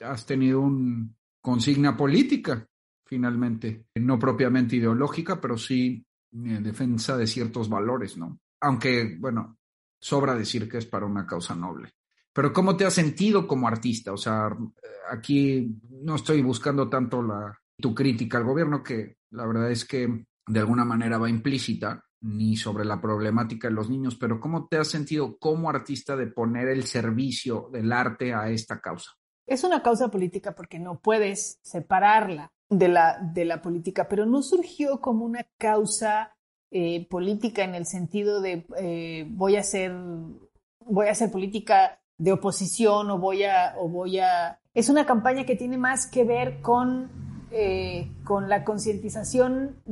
has tenido una consigna política, finalmente, no propiamente ideológica, pero sí en defensa de ciertos valores, ¿no? Aunque, bueno, sobra decir que es para una causa noble. Pero ¿cómo te has sentido como artista? O sea, aquí no estoy buscando tanto la, tu crítica al gobierno, que la verdad es que de alguna manera va implícita, ni sobre la problemática de los niños, pero ¿cómo te has sentido como artista de poner el servicio del arte a esta causa? Es una causa política porque no puedes separarla de la, de la política, pero no surgió como una causa eh, política en el sentido de eh, voy a hacer voy a hacer política de oposición o voy a o voy a es una campaña que tiene más que ver con eh, con la concientización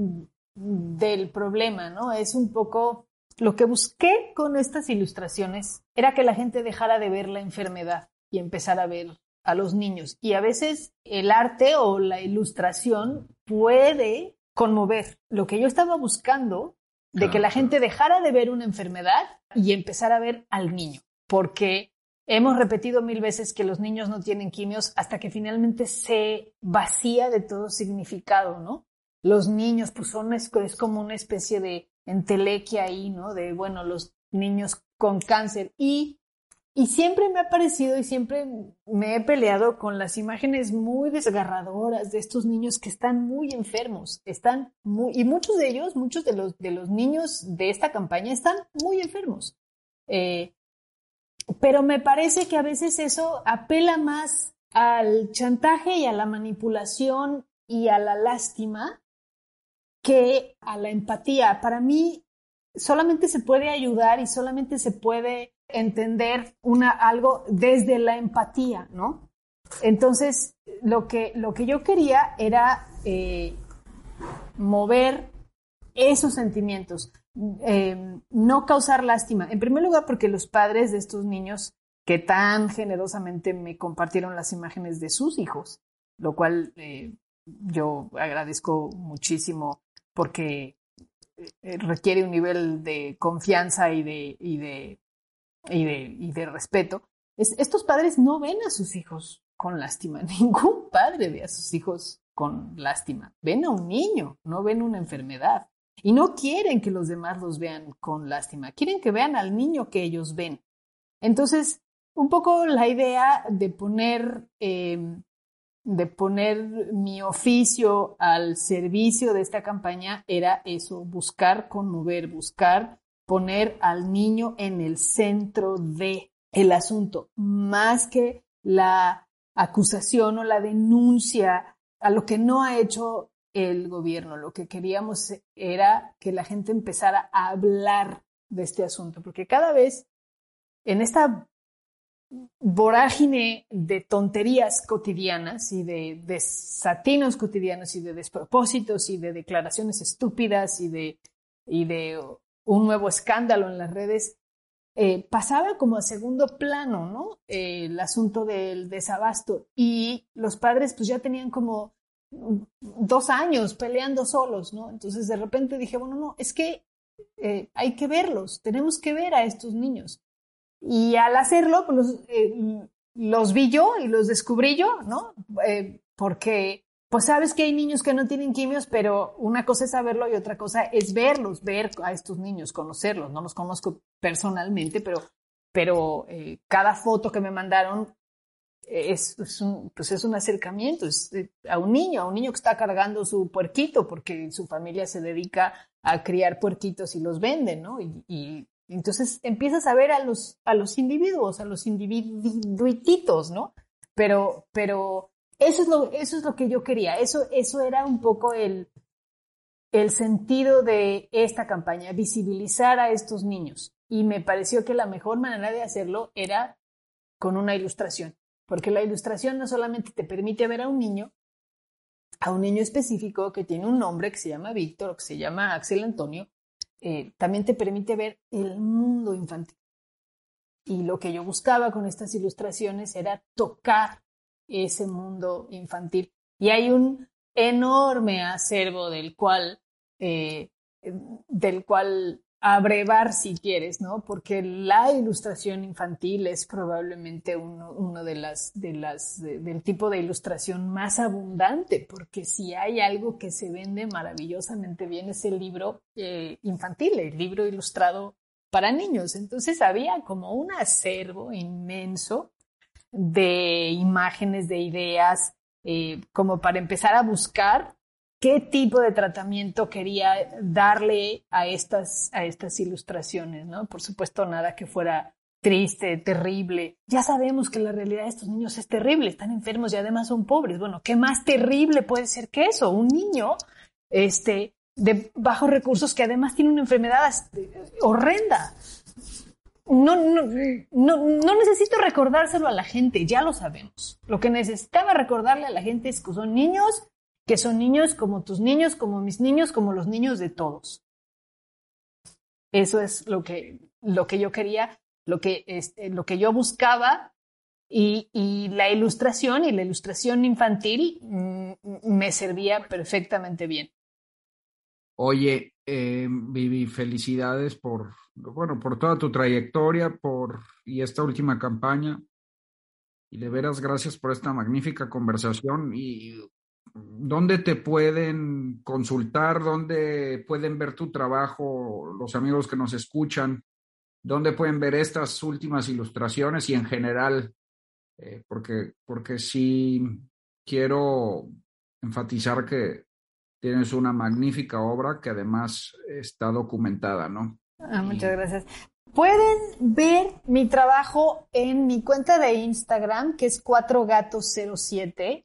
del problema, ¿no? Es un poco lo que busqué con estas ilustraciones era que la gente dejara de ver la enfermedad y empezara a ver a los niños. Y a veces el arte o la ilustración puede conmover. Lo que yo estaba buscando de que la gente dejara de ver una enfermedad y empezara a ver al niño, porque hemos repetido mil veces que los niños no tienen quimios hasta que finalmente se vacía de todo significado, ¿no? Los niños, pues son, es, como una especie de entelequia ahí, ¿no? De, bueno, los niños con cáncer. Y y siempre me ha parecido y siempre me he peleado con las imágenes muy desgarradoras de estos niños que están muy enfermos, están y muchos de ellos, muchos de los, de los niños de esta campaña están muy enfermos. Eh, pero me parece que a veces eso apela más al chantaje y a la manipulación y a la lástima que a la empatía. Para mí solamente se puede ayudar y solamente se puede entender una, algo desde la empatía, ¿no? Entonces, lo que, lo que yo quería era eh, mover esos sentimientos, eh, no causar lástima. En primer lugar, porque los padres de estos niños que tan generosamente me compartieron las imágenes de sus hijos, lo cual eh, yo agradezco muchísimo porque eh, requiere un nivel de confianza y de, y de y de, y de respeto. estos padres no ven a sus hijos con lástima. <laughs> Ningún padre ve a sus hijos con lástima. Ven a un niño, no ven una enfermedad. Y no quieren que los demás los vean con lástima, quieren que vean al niño que ellos ven. Entonces, un poco la idea de poner, em, de poner mi oficio al servicio de esta campaña era eso, buscar conmover, buscar poner al niño en el centro de el asunto, más que la acusación o la denuncia a lo que no ha hecho el gobierno. Lo que queríamos era que la gente empezara a hablar de este asunto, porque cada vez en esta vorágine de tonterías cotidianas y de desatinos cotidianos y de despropósitos y de declaraciones estúpidas y de, y de un nuevo escándalo en las redes, eh, pasaba como a segundo plano, ¿no? Eh, el asunto del desabasto y los padres pues ya tenían como dos años peleando solos, ¿no? Entonces de repente dije, bueno, no, es que eh, hay que verlos, tenemos que ver a estos niños. Y al hacerlo, pues los, los vi yo y los descubrí yo, ¿no? porque pues sabes que hay niños que no tienen quimios, pero una cosa es saberlo y otra cosa es verlos, ver a estos niños, conocerlos. No los conozco personalmente, pero, pero eh, cada foto que me mandaron es, un, pues es un acercamiento eh, a un niño, a un niño que está cargando su puerquito porque su familia se dedica a criar puerquitos y los vende, ¿no? Y, y entonces empiezas a ver a los, a los individuos, a los individuitos, ¿no? Pero, pero eso es lo, eso es lo que yo quería. Eso, eso era un poco el, el sentido de esta campaña, visibilizar a estos niños. Y me pareció que la mejor manera de hacerlo era con una ilustración, porque la ilustración no solamente te permite ver a un niño, a un niño específico que tiene un nombre que se llama Víctor o que se llama Axel Antonio, eh, también te permite ver el mundo infantil. Y lo que yo buscaba con estas ilustraciones era tocar ese mundo infantil. Y hay un enorme acervo del cual, eh, del cual abrevar si quieres, ¿no? Porque la ilustración infantil es probablemente uno, de las, de del tipo de ilustración más abundante, porque si hay algo que se vende maravillosamente bien es el libro eh, infantil, el libro ilustrado para niños. Entonces había como un acervo inmenso de imágenes, de ideas, eh, como para empezar a buscar qué tipo de tratamiento quería darle a estas, a estas ilustraciones, ¿no? Por supuesto, nada que fuera triste, terrible. Ya sabemos que la realidad de estos niños es terrible, están enfermos y además son pobres. Bueno, ¿qué más terrible puede ser que eso? Un niño, este, de bajos recursos que además tiene una enfermedad horrenda no, no, no, necesito recordárselo a la gente, ya lo sabemos. Lo que necesitaba recordarle a la gente es que son niños, que son niños como tus niños, como mis niños, como los niños de todos. Eso es lo que, lo que yo quería, lo que, este, lo que yo buscaba y, y, la ilustración y la ilustración infantil mm, me servía perfectamente bien. Oye, eh, Vivi, felicidades por, bueno, por toda tu trayectoria, por y esta última campaña. Y de veras, gracias por esta magnífica conversación. ¿Y dónde te pueden consultar? ¿Dónde pueden ver tu trabajo los amigos que nos escuchan? ¿Dónde pueden ver estas últimas ilustraciones y en general? Eh, porque, porque sí quiero enfatizar que tienes una magnífica obra que además está documentada, ¿no? Ah, muchas gracias. Pueden ver mi trabajo en mi cuenta de Instagram, que es 4gatos07.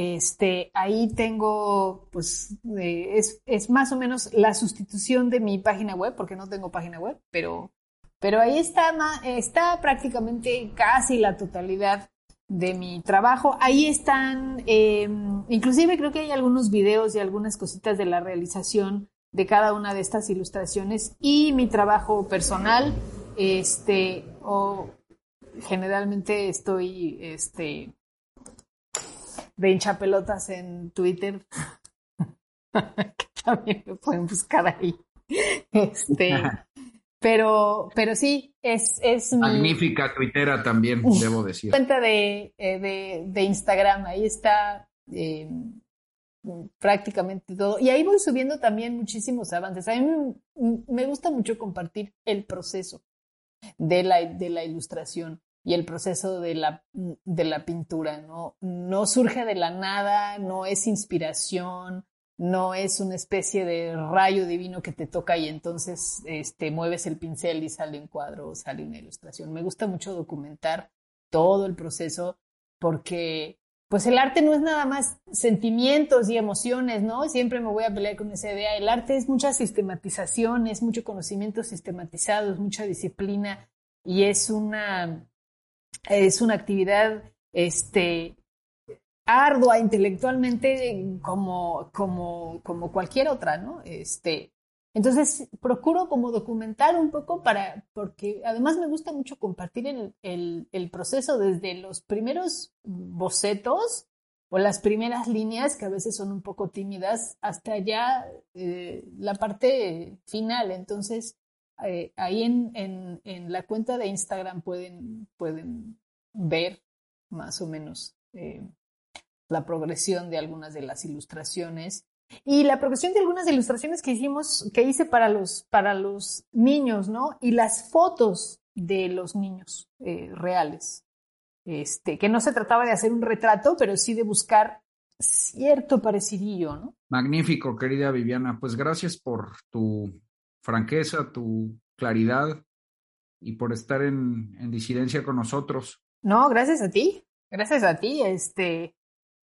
Este, ahí tengo, pues, eh, es, más o menos la sustitución de mi página web, porque no tengo página web, pero, pero ahí está, está prácticamente casi la totalidad de mi trabajo. Ahí están, em, inclusive creo que hay algunos videos y algunas cositas de la realización de cada una de estas ilustraciones y mi trabajo personal, este, o generalmente estoy, este, de hinchapelotas en Twitter, <laughs> que también me pueden buscar ahí. Este, <laughs> Pero, pero sí, es, es mi Magnífica tuitera también, <laughs> debo decir. cuenta de, eh, de, de Instagram. Ahí está eh, prácticamente todo. Y ahí voy subiendo también muchísimos avances. A mí me- me gusta mucho compartir el proceso de la, de la ilustración y el proceso de la, de la pintura. ¿no? no surge de la nada, no es inspiración, no es una especie de rayo divino que te toca y entonces este, mueves el pincel y sale un cuadro o sale una ilustración. Me gusta mucho documentar todo el proceso porque pues el arte no es nada más sentimientos y emociones, ¿no? Siempre me voy a pelear con esa idea. El arte es mucha sistematización, es mucho conocimiento sistematizado, es mucha disciplina y es una, es una actividad este, ardua intelectualmente como, como, como cualquier otra, ¿no? Este, entonces, procuro como documentar un poco para, porque además me gusta mucho compartir el, el, el proceso desde los primeros bocetos o las primeras líneas, que a veces son un poco tímidas, hasta ya eh, la parte final. Entonces, eh, ahí en, en, en, la cuenta de Instagram pueden, pueden ver más o menos eh, la progresión de algunas de las ilustraciones y la progresión de algunas ilustraciones que hicimos, que hice para los, para los niños, ¿no? Y las fotos de los niños eh, reales. Este, que no se trataba de hacer un retrato, pero sí de buscar cierto parecidillo, ¿no? Magnífico, querida Viviana. Pues gracias por tu franqueza, tu claridad y por estar en, en disidencia con nosotros. No, gracias a ti. Gracias a ti, este,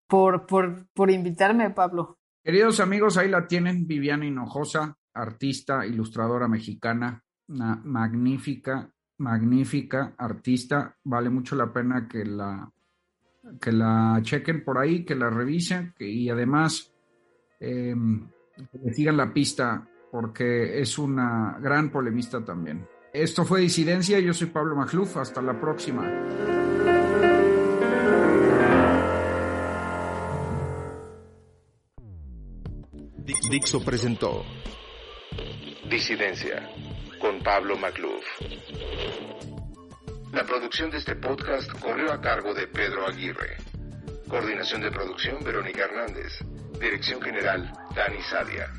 por, por, por invitarme, Pablo. Queridos amigos, ahí la tienen, Viviana Hinojosa, artista, ilustradora mexicana, una magnífica, magnífica artista. Vale mucho la pena que la, que la chequen por ahí, que la revisen que, y además eh, que sigan la pista porque es una gran polemista también. Esto fue Disidencia, yo soy Pablo Magluf, hasta la próxima. Dixo presentó Disidencia con Pablo Magluf. La producción de este podcast corrió a cargo de Pedro Aguirre. Coordinación de producción Verónica Hernández. Dirección general Dani Sadia.